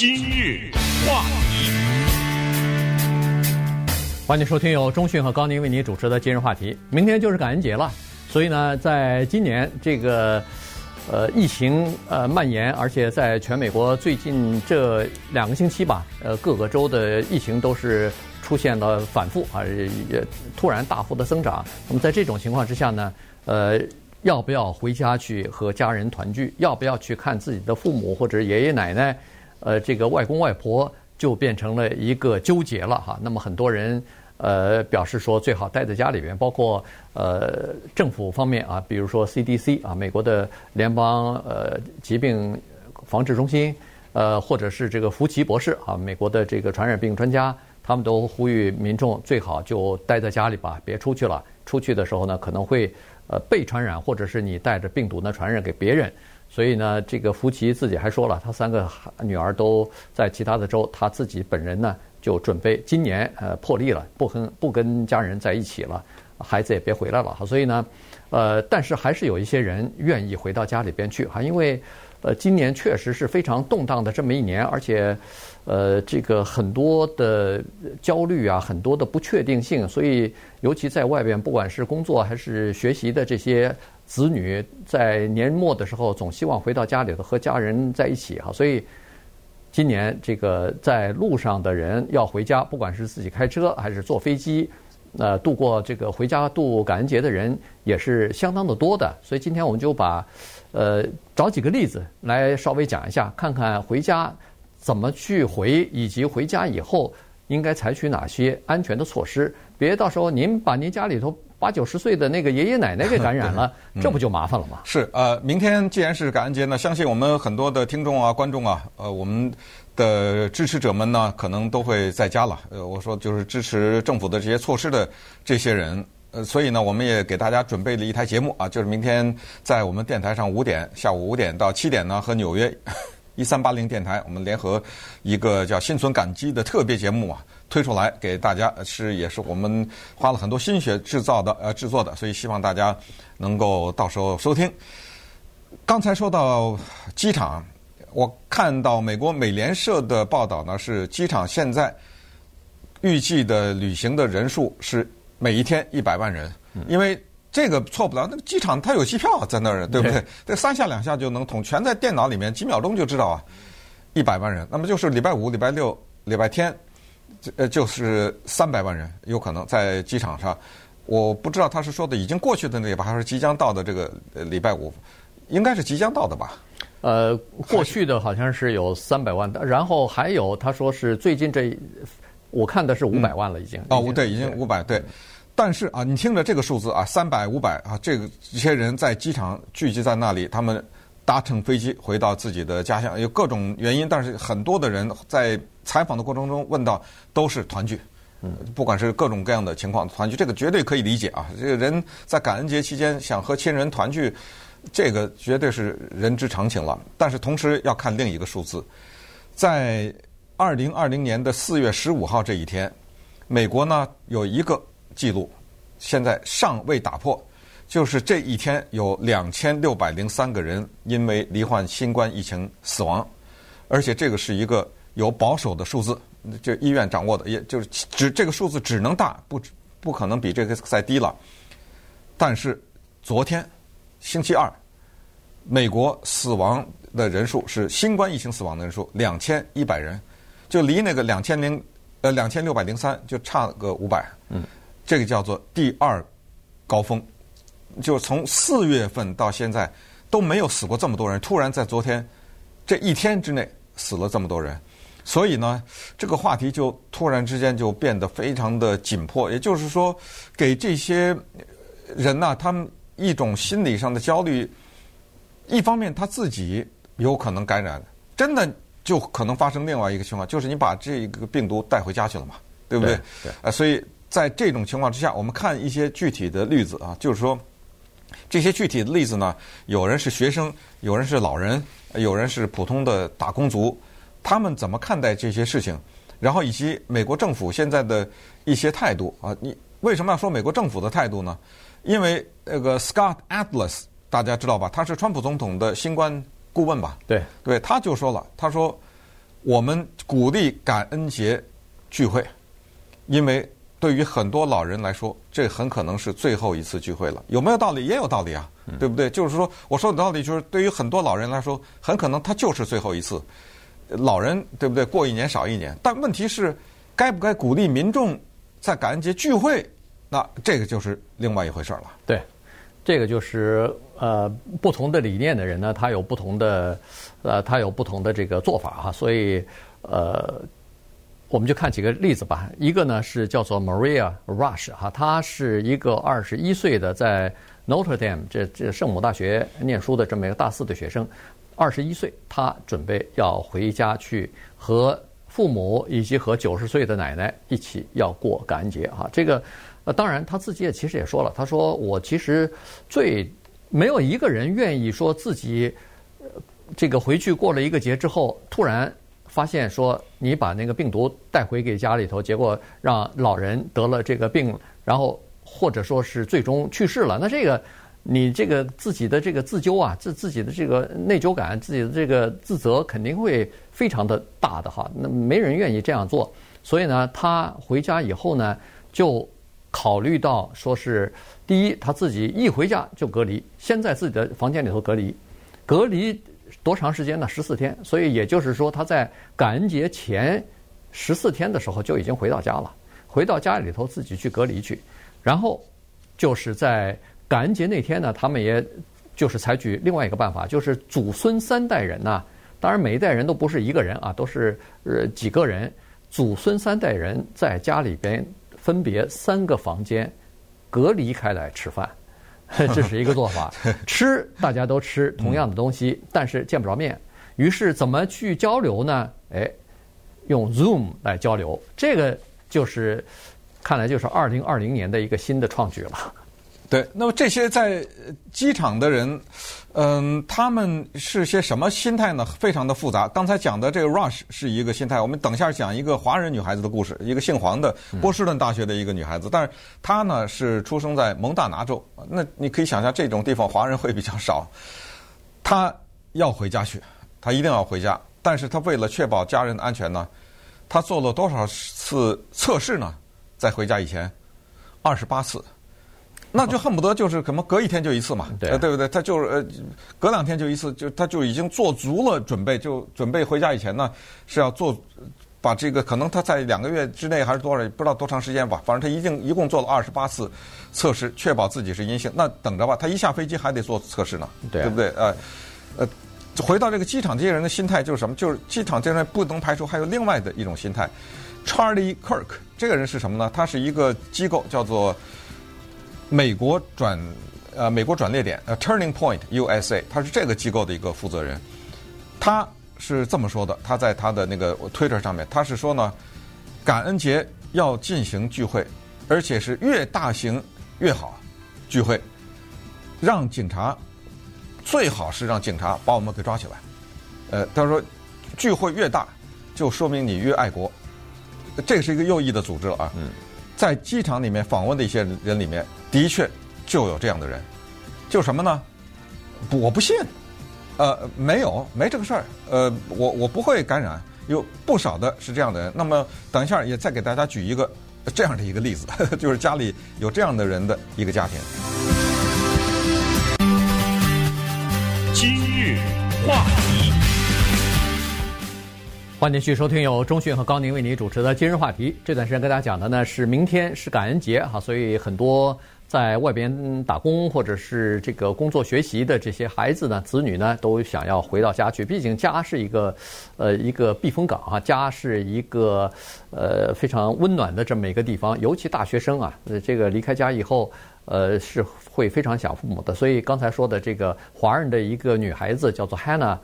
今日话题，欢迎收听由中讯和高宁为您主持的今日话题。明天就是感恩节了，所以呢，在今年这个呃疫情呃蔓延，而且在全美国最近这两个星期吧，呃各个州的疫情都是出现了反复啊，也突然大幅的增长。那么在这种情况之下呢，呃。要不要回家去和家人团聚？要不要去看自己的父母或者爷爷奶奶？呃，这个外公外婆就变成了一个纠结了哈。那么很多人呃表示说最好待在家里边，包括呃政府方面啊，比如说 CDC 啊，美国的联邦呃疾病防治中心，呃或者是这个福奇博士啊，美国的这个传染病专家，他们都呼吁民众最好就待在家里吧，别出去了。出去的时候呢，可能会。呃，被传染，或者是你带着病毒呢传染给别人，所以呢，这个福奇自己还说了，他三个女儿都在其他的州，他自己本人呢就准备今年呃破例了，不跟不跟家人在一起了，孩子也别回来了哈。所以呢，呃，但是还是有一些人愿意回到家里边去哈，因为呃今年确实是非常动荡的这么一年，而且。呃，这个很多的焦虑啊，很多的不确定性，所以尤其在外边，不管是工作还是学习的这些子女，在年末的时候总希望回到家里头和家人在一起哈。所以今年这个在路上的人要回家，不管是自己开车还是坐飞机，呃，度过这个回家度感恩节的人也是相当的多的。所以今天我们就把呃找几个例子来稍微讲一下，看看回家。怎么去回，以及回家以后应该采取哪些安全的措施？别到时候您把您家里头八九十岁的那个爷爷奶奶给感染了，这不就麻烦了吗？是呃，明天既然是感恩节呢，相信我们很多的听众啊、观众啊，呃，我们的支持者们呢，可能都会在家了。呃，我说就是支持政府的这些措施的这些人，呃，所以呢，我们也给大家准备了一台节目啊，就是明天在我们电台上五点，下午五点到七点呢，和纽约。一三八零电台，我们联合一个叫“心存感激”的特别节目啊，推出来给大家，是也是我们花了很多心血制造的，呃，制作的，所以希望大家能够到时候收听。刚才说到机场，我看到美国美联社的报道呢，是机场现在预计的旅行的人数是每一天一百万人，因为。这个错不了，那个机场它有机票在那儿，对不对？这三下两下就能通，全在电脑里面，几秒钟就知道啊。一百万人，那么就是礼拜五、礼拜六、礼拜天，呃，就是三百万人有可能在机场上。我不知道他是说的已经过去的那个吧，还是即将到的这个礼拜五，应该是即将到的吧？呃，过去的好像是有三百万的，然后还有他说是最近这，我看的是五百万了，已经。嗯、哦，对，已经五百，对。但是啊，你听着这个数字啊，三百、五百啊，这个这些人在机场聚集在那里，他们搭乘飞机回到自己的家乡，有各种原因。但是很多的人在采访的过程中问到，都是团聚，嗯，不管是各种各样的情况，团聚这个绝对可以理解啊。这个人在感恩节期间想和亲人团聚，这个绝对是人之常情了。但是同时要看另一个数字，在二零二零年的四月十五号这一天，美国呢有一个。记录现在尚未打破，就是这一天有两千六百零三个人因为罹患新冠疫情死亡，而且这个是一个有保守的数字，就医院掌握的，也就是只这个数字只能大，不不可能比这个再低了。但是昨天星期二，美国死亡的人数是新冠疫情死亡的人数两千一百人，就离那个两千零呃两千六百零三就差个五百，嗯。这个叫做第二高峰，就从四月份到现在都没有死过这么多人，突然在昨天这一天之内死了这么多人，所以呢，这个话题就突然之间就变得非常的紧迫。也就是说，给这些人呢，他们一种心理上的焦虑。一方面，他自己有可能感染，真的就可能发生另外一个情况，就是你把这个病毒带回家去了嘛，对不对？对。啊，所以。在这种情况之下，我们看一些具体的例子啊，就是说，这些具体的例子呢，有人是学生，有人是老人，有人是普通的打工族，他们怎么看待这些事情？然后以及美国政府现在的一些态度啊，你为什么要说美国政府的态度呢？因为那个 Scott Atlas 大家知道吧，他是川普总统的新冠顾问吧？对，对，他就说了，他说我们鼓励感恩节聚会，因为对于很多老人来说，这很可能是最后一次聚会了。有没有道理？也有道理啊，对不对？就是说，我说的道理就是，对于很多老人来说，很可能他就是最后一次。老人对不对？过一年少一年，但问题是，该不该鼓励民众在感恩节聚会？那这个就是另外一回事了。对，这个就是呃，不同的理念的人呢，他有不同的呃，他有不同的这个做法哈。所以呃，我们就看几个例子吧。一个呢是叫做 Maria Rush 哈，她是一个二十一岁的在 Notre Dame 这这圣母大学念书的这么一个大四的学生。二十一岁，她准备要回家去和父母以及和九十岁的奶奶一起要过感恩节哈。这个。呃，当然，他自己也其实也说了，他说我其实最没有一个人愿意说自己这个回去过了一个节之后，突然发现说你把那个病毒带回给家里头，结果让老人得了这个病，然后或者说是最终去世了。那这个你这个自己的这个自纠啊，自自己的这个内疚感，自己的这个自责肯定会非常的大的哈。那没人愿意这样做，所以呢，他回家以后呢，就。考虑到说是第一，他自己一回家就隔离，先在自己的房间里头隔离，隔离多长时间呢？十四天。所以也就是说，他在感恩节前十四天的时候就已经回到家了，回到家里头自己去隔离去。然后就是在感恩节那天呢，他们也就是采取另外一个办法，就是祖孙三代人呐，当然每一代人都不是一个人啊，都是呃几个人，祖孙三代人在家里边。分别三个房间隔离开来吃饭，这是一个做法。吃大家都吃同样的东西，但是见不着面。于是怎么去交流呢？哎，用 Zoom 来交流。这个就是看来就是二零二零年的一个新的创举了。对，那么这些在机场的人，嗯，他们是些什么心态呢？非常的复杂。刚才讲的这个 Rush 是一个心态，我们等一下讲一个华人女孩子的故事，一个姓黄的波士顿大学的一个女孩子，但是她呢是出生在蒙大拿州，那你可以想象这种地方华人会比较少。她要回家去，她一定要回家，但是她为了确保家人的安全呢，她做了多少次测试呢？在回家以前，二十八次。那就恨不得就是可能隔一天就一次嘛，对，对不对？他就是呃，隔两天就一次，就他就已经做足了准备，就准备回家以前呢是要做把这个可能他在两个月之内还是多少不知道多长时间吧，反正他一定一共做了二十八次测试，确保自己是阴性。那等着吧，他一下飞机还得做测试呢，对不对？呃呃，回到这个机场这些人的心态就是什么？就是机场这些人不能排除还有另外的一种心态。Charlie Kirk 这个人是什么呢？他是一个机构叫做。美国转呃，美国转捩点呃，Turning Point USA，他是这个机构的一个负责人，他是这么说的，他在他的那个 Twitter 上面，他是说呢，感恩节要进行聚会，而且是越大型越好，聚会，让警察最好是让警察把我们给抓起来，呃，他说聚会越大，就说明你越爱国，这是一个右翼的组织了啊。嗯。在机场里面访问的一些人里面，的确就有这样的人，就什么呢？不，我不信，呃，没有，没这个事儿，呃，我我不会感染，有不少的是这样的人。那么等一下也再给大家举一个这样的一个例子，就是家里有这样的人的一个家庭。今日话题。欢迎继续收听由中讯和高宁为您主持的今日话题。这段时间跟大家讲的呢是明天是感恩节哈，所以很多在外边打工或者是这个工作学习的这些孩子呢、子女呢，都想要回到家去。毕竟家是一个呃一个避风港啊，家是一个呃非常温暖的这么一个地方。尤其大学生啊，这个离开家以后，呃是会非常想父母的。所以刚才说的这个华人的一个女孩子叫做 Hannah。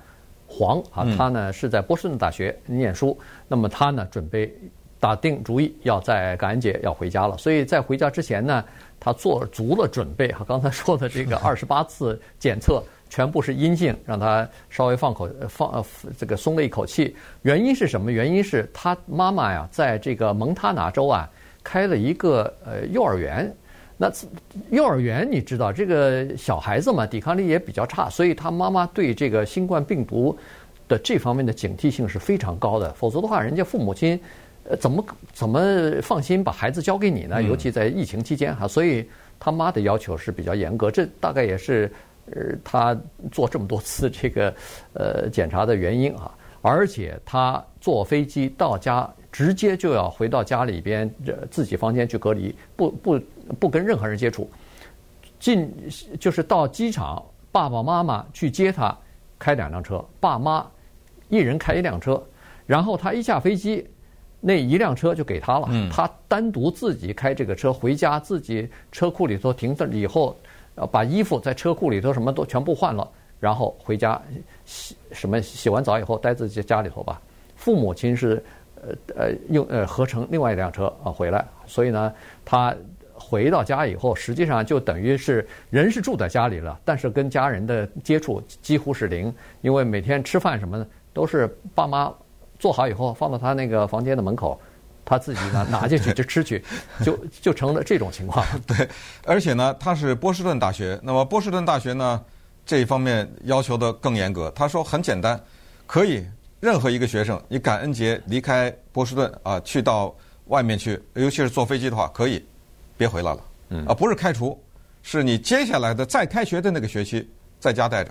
黄啊，他呢是在波士顿大学念书，嗯、那么他呢准备打定主意要在感恩节要回家了，所以在回家之前呢，他做足了准备哈。刚才说的这个 二十八次检测全部是阴性，让他稍微放口放呃这个松了一口气。原因是什么？原因是他妈妈呀，在这个蒙塔纳州啊开了一个呃幼儿园。那幼儿园你知道，这个小孩子嘛，抵抗力也比较差，所以他妈妈对这个新冠病毒的这方面的警惕性是非常高的。否则的话，人家父母亲呃怎么怎么放心把孩子交给你呢？尤其在疫情期间哈，所以他妈的要求是比较严格。这大概也是呃他做这么多次这个呃检查的原因啊。而且他坐飞机到家，直接就要回到家里边自己房间去隔离，不不不跟任何人接触。进就是到机场，爸爸妈妈去接他，开两辆车，爸妈一人开一辆车，然后他一下飞机，那一辆车就给他了，他单独自己开这个车回家，自己车库里头停着以后，把衣服在车库里头什么都全部换了，然后回家洗什么洗完澡以后待自己家里头吧。父母亲是呃呃用呃合成另外一辆车啊回来，所以呢他。回到家以后，实际上就等于是人是住在家里了，但是跟家人的接触几乎是零，因为每天吃饭什么的都是爸妈做好以后放到他那个房间的门口，他自己呢 拿进去就吃去，就就成了这种情况。对，而且呢，他是波士顿大学，那么波士顿大学呢这一方面要求的更严格。他说很简单，可以任何一个学生，你感恩节离开波士顿啊，去到外面去，尤其是坐飞机的话，可以。别回来了，啊，不是开除，是你接下来的再开学的那个学期在家待着，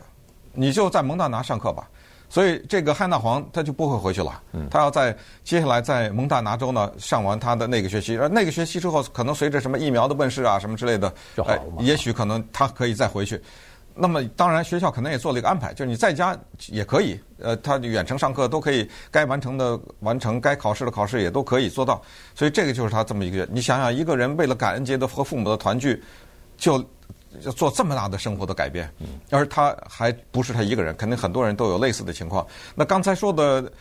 你就在蒙大拿上课吧。所以这个汉纳黄他就不会回去了，他要在接下来在蒙大拿州呢上完他的那个学期，而那个学期之后，可能随着什么疫苗的问世啊什么之类的，哎，也许可能他可以再回去。那么当然，学校可能也做了一个安排，就是你在家也可以，呃，他远程上课都可以，该完成的完成，该考试的考试也都可以做到。所以这个就是他这么一个，你想想，一个人为了感恩节的和父母的团聚，就做这么大的生活的改变，而他还不是他一个人，肯定很多人都有类似的情况。那刚才说的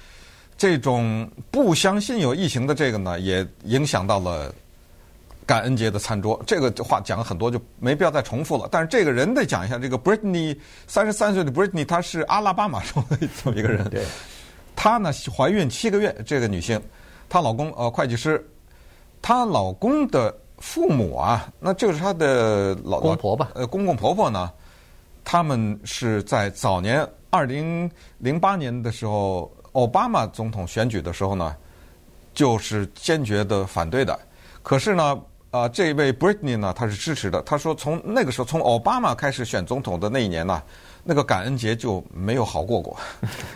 这种不相信有疫情的这个呢，也影响到了。感恩节的餐桌，这个话讲了很多，就没必要再重复了。但是这个人得讲一下，这个 Britney 三十三岁的 Britney，她是阿拉巴马州的这么一个人。对，她呢怀孕七个月，这个女性，她老公呃会计师，她老公的父母啊，那就是她的老公婆吧，呃公公婆婆呢，他们是在早年二零零八年的时候，奥巴马总统选举的时候呢，就是坚决的反对的。可是呢。啊，这位 Britney 呢，他是支持的。他说，从那个时候，从奥巴马开始选总统的那一年呢，那个感恩节就没有好过过。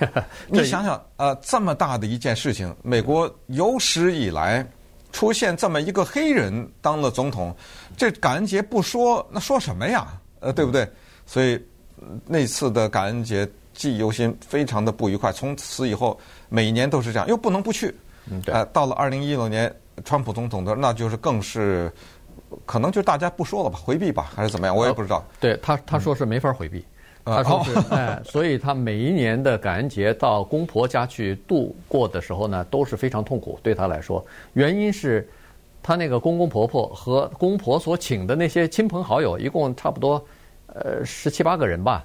你想想，呃，这么大的一件事情，美国有史以来出现这么一个黑人当了总统，这感恩节不说，那说什么呀？呃，对不对？所以那次的感恩节记忆犹新，非常的不愉快。从此以后，每年都是这样，又不能不去。嗯，对。呃，到了二零一六年。川普总统的那就是更是，可能就大家不说了吧，回避吧，还是怎么样？我也不知道。对他，他说是没法回避。他说是，哎，所以他每一年的感恩节到公婆家去度过的时候呢，都是非常痛苦，对他来说。原因是，他那个公公婆婆和公婆所请的那些亲朋好友，一共差不多呃十七八个人吧。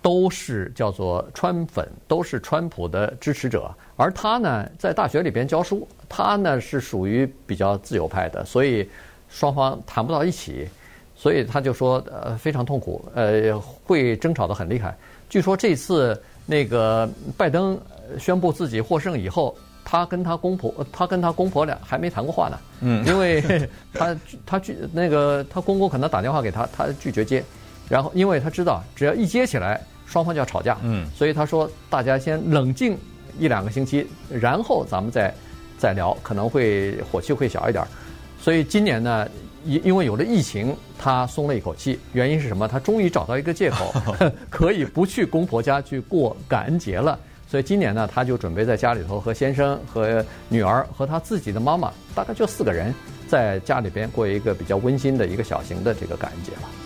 都是叫做川粉，都是川普的支持者。而他呢，在大学里边教书，他呢是属于比较自由派的，所以双方谈不到一起，所以他就说呃非常痛苦，呃会争吵得很厉害。据说这次那个拜登宣布自己获胜以后，他跟他公婆，他跟他公婆俩还没谈过话呢。嗯，因为他他拒那个他公公可能打电话给他，他拒绝接，然后因为他知道只要一接起来。双方就要吵架，嗯，所以他说大家先冷静一两个星期，然后咱们再再聊，可能会火气会小一点。所以今年呢，因因为有了疫情，他松了一口气。原因是什么？他终于找到一个借口，可以不去公婆家去过感恩节了。所以今年呢，他就准备在家里头和先生、和女儿、和他自己的妈妈，大概就四个人，在家里边过一个比较温馨的一个小型的这个感恩节了。